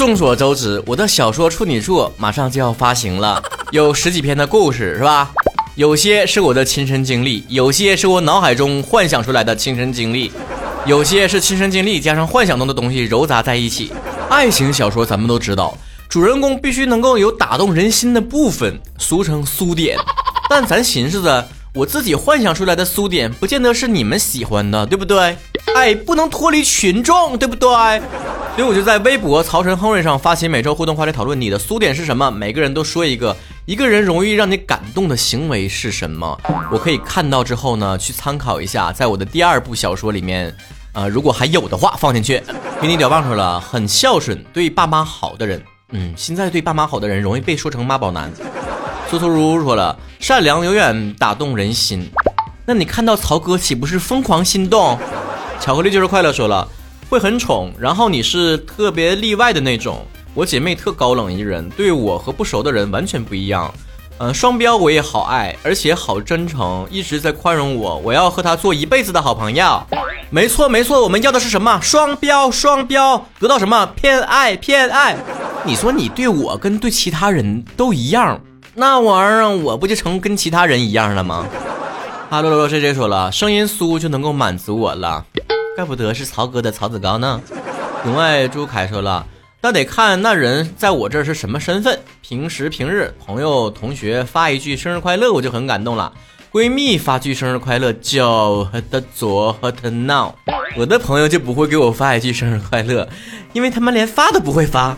众所周知，我的小说处女作马上就要发行了，有十几篇的故事，是吧？有些是我的亲身经历，有些是我脑海中幻想出来的亲身经历，有些是亲身经历加上幻想中的东西糅杂在一起。爱情小说咱们都知道，主人公必须能够有打动人心的部分，俗称苏点。但咱寻思着，我自己幻想出来的苏点，不见得是你们喜欢的，对不对？哎，不能脱离群众，对不对？所以我就在微博曹晨亨瑞上发起每周互动话题讨论，你的苏点是什么？每个人都说一个，一个人容易让你感动的行为是什么？我可以看到之后呢，去参考一下，在我的第二部小说里面，呃，如果还有的话放进去。给你屌棒说了，很孝顺，对爸妈好的人，嗯，现在对爸妈好的人容易被说成妈宝男。苏苏如说了，善良永远打动人心。那你看到曹哥岂不是疯狂心动？巧克力就是快乐说了。会很宠，然后你是特别例外的那种。我姐妹特高冷一人，对我和不熟的人完全不一样。嗯，双标我也好爱，而且好真诚，一直在宽容我。我要和他做一辈子的好朋友。没错没错，我们要的是什么？双标双标，得到什么？偏爱偏爱。你说你对我跟对其他人都一样，那玩意儿我不就成跟其他人一样了吗？哈喽喽喽，J J 说了，声音酥就能够满足我了。怪不得是曹哥的曹子高呢。永爱朱凯说了，那得看那人在我这是什么身份。平时平日朋友同学发一句生日快乐，我就很感动了。闺蜜发句生日快乐，就和他作和他闹。我的朋友就不会给我发一句生日快乐，因为他们连发都不会发。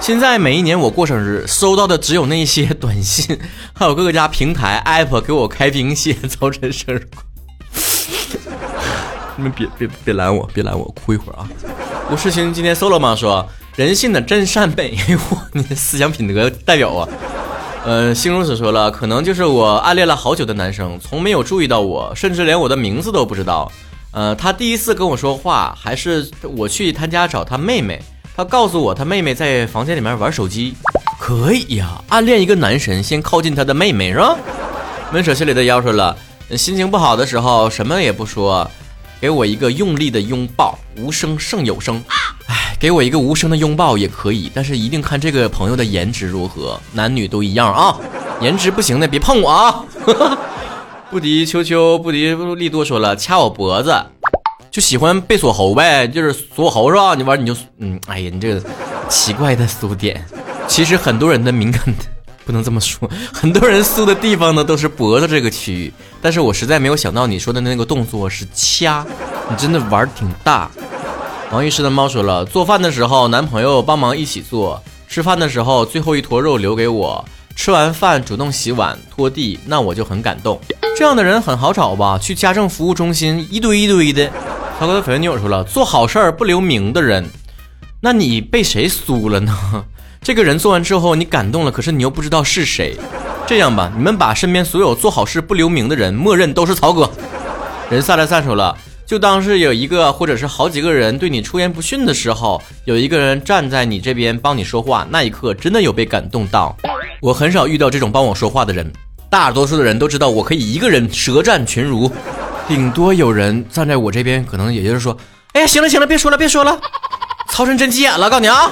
现在每一年我过生日，收到的只有那些短信，还有各个家平台 app 给我开屏写早晨生日快。你们别别别拦我，别拦我，哭一会儿啊！吴世清今天 solo 吗？说人性的真善美，我你的思想品德代表啊！呃，星如子说了，可能就是我暗恋了好久的男生，从没有注意到我，甚至连我的名字都不知道。呃，他第一次跟我说话，还是我去他家找他妹妹，他告诉我他妹妹在房间里面玩手机。可以呀，暗恋一个男神，先靠近他的妹妹是吧？闷舍心里的腰说了，心情不好的时候，什么也不说。给我一个用力的拥抱，无声胜有声。哎，给我一个无声的拥抱也可以，但是一定看这个朋友的颜值如何，男女都一样啊。颜值不行的别碰我啊。不敌秋秋，不敌利多说了，掐我脖子，就喜欢被锁喉呗，就是锁喉是吧？你玩你就嗯，哎呀，你这个奇怪的俗点，其实很多人的敏感的。不能这么说，很多人酥的地方呢都是脖子这个区域，但是我实在没有想到你说的那个动作是掐，你真的玩挺大。王医师的猫说了，做饭的时候男朋友帮忙一起做，吃饭的时候最后一坨肉留给我，吃完饭主动洗碗拖地，那我就很感动。这样的人很好找吧？去家政服务中心一堆一堆的。涛哥的绯闻女友说了，做好事儿不留名的人，那你被谁酥了呢？这个人做完之后你感动了，可是你又不知道是谁。这样吧，你们把身边所有做好事不留名的人，默认都是曹哥。人散了散手了，就当是有一个或者是好几个人对你出言不逊的时候，有一个人站在你这边帮你说话，那一刻真的有被感动到。我很少遇到这种帮我说话的人，大多数的人都知道我可以一个人舌战群儒，顶多有人站在我这边，可能也就是说，哎呀，行了行了，别说了别说了，曹晨真急眼了，告诉你啊。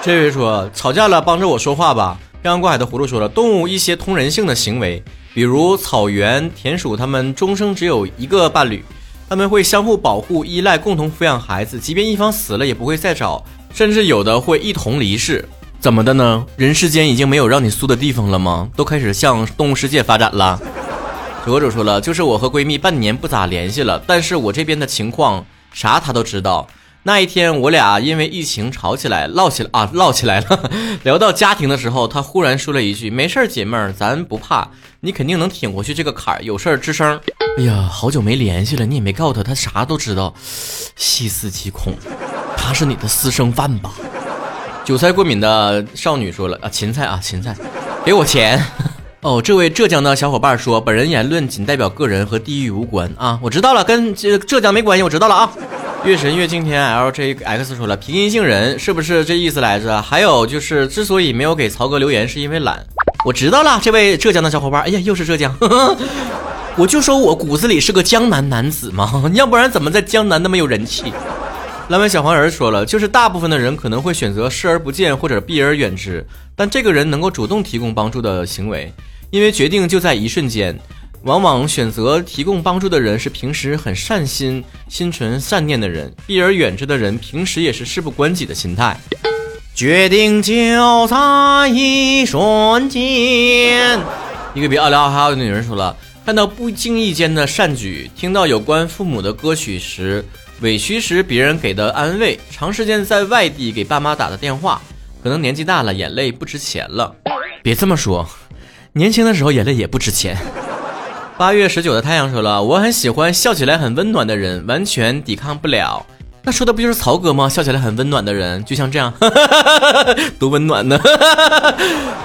这位说吵架了，帮着我说话吧。漂洋过海的葫芦说了，动物一些通人性的行为，比如草原田鼠，它们终生只有一个伴侣，他们会相互保护、依赖，共同抚养孩子，即便一方死了也不会再找，甚至有的会一同离世。怎么的呢？人世间已经没有让你酥的地方了吗？都开始向动物世界发展了。哲者说了，就是我和闺蜜半年不咋联系了，但是我这边的情况啥她都知道。那一天，我俩因为疫情吵起来，唠起来啊，唠起来了。聊到家庭的时候，他忽然说了一句：“没事儿，姐妹儿，咱不怕，你肯定能挺过去这个坎儿。有事儿吱声。”哎呀，好久没联系了，你也没告诉他，他啥都知道。细思极恐，他是你的私生饭吧？韭菜过敏的少女说了啊，芹菜啊，芹菜，给我钱。哦，这位浙江的小伙伴说，本人言论仅代表个人，和地域无关啊。我知道了，跟这浙江没关系，我知道了啊。月神月惊天 LJX 说了，平阴性人是不是这意思来着？还有就是，之所以没有给曹哥留言，是因为懒。我知道了，这位浙江的小伙伴，哎呀，又是浙江，我就说我骨子里是个江南男子嘛，要不然怎么在江南那么有人气？蓝纹小黄人说了，就是大部分的人可能会选择视而不见或者避而远之，但这个人能够主动提供帮助的行为，因为决定就在一瞬间。往往选择提供帮助的人是平时很善心、心存善念的人，避而远之的人平时也是事不关己的心态。决定就在一瞬间。一个比奥利奥还要的女人说了，看到不经意间的善举，听到有关父母的歌曲时，委屈时别人给的安慰，长时间在外地给爸妈打的电话，可能年纪大了，眼泪不值钱了。别这么说，年轻的时候眼泪也不值钱。八月十九的太阳说了，我很喜欢笑起来很温暖的人，完全抵抗不了。那说的不就是曹哥吗？笑起来很温暖的人，就像这样，多温暖呢！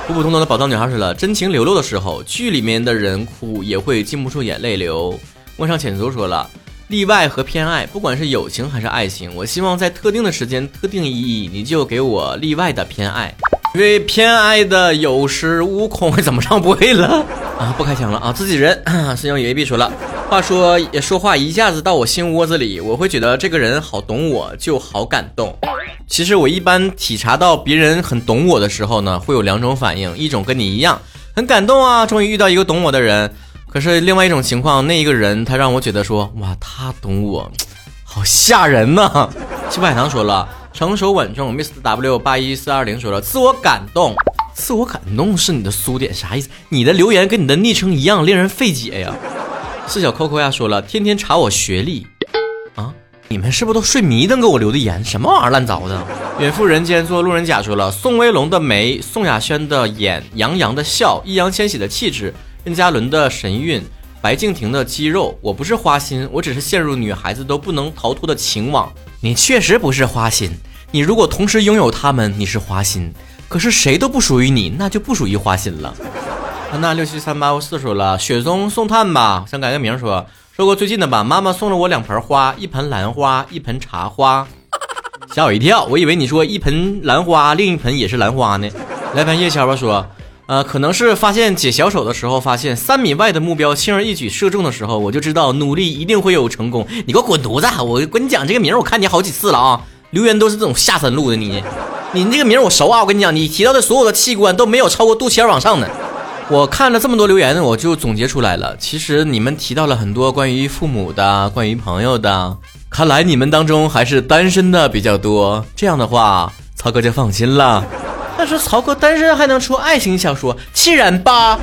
普普通通的宝藏女孩说了，真情流露的时候，剧里面的人哭也会禁不住眼泪流。问上浅足说了，例外和偏爱，不管是友情还是爱情，我希望在特定的时间、特定意义，你就给我例外的偏爱。因为偏爱的有恃无恐，怎么唱不会了啊？不开枪了啊！自己人，师兄也未必说了。话说也说话一下子到我心窝子里，我会觉得这个人好懂我，就好感动。其实我一般体察到别人很懂我的时候呢，会有两种反应：一种跟你一样，很感动啊，终于遇到一个懂我的人。可是另外一种情况，那一个人他让我觉得说，哇，他懂我，好吓人呐！七宝海棠说了。成熟稳重，Mr W 八一四二零说了，自我感动，自我感动是你的苏点，啥意思？你的留言跟你的昵称一样，令人费解呀。四小扣扣呀说了，天天查我学历，啊，你们是不是都睡迷瞪给我留的言？什么玩意儿烂糟的？远赴人间做路人甲说了，宋威龙的眉，宋亚轩的眼，杨洋的笑，易烊千玺的气质，任嘉伦的神韵，白敬亭的肌肉。我不是花心，我只是陷入女孩子都不能逃脱的情网。你确实不是花心，你如果同时拥有他们，你是花心；可是谁都不属于你，那就不属于花心了。那六七三八四说了，雪中送炭吧，想改个名说说过最近的吧。妈妈送了我两盆花，一盆兰花，一盆茶花，吓我一跳，我以为你说一盆兰花，另一盆也是兰花呢。来盘夜宵吧，说。呃，可能是发现解小手的时候，发现三米外的目标轻而易举射中的时候，我就知道努力一定会有成功。你给我滚犊子！我跟你讲这个名，我看你好几次了啊，留言都是这种下三路的。你，你这个名我熟啊，我跟你讲，你提到的所有的器官都没有超过肚脐眼往上的。我看了这么多留言，我就总结出来了。其实你们提到了很多关于父母的，关于朋友的，看来你们当中还是单身的比较多。这样的话，曹哥就放心了。但是曹哥单身还能出爱情小说，气人吧？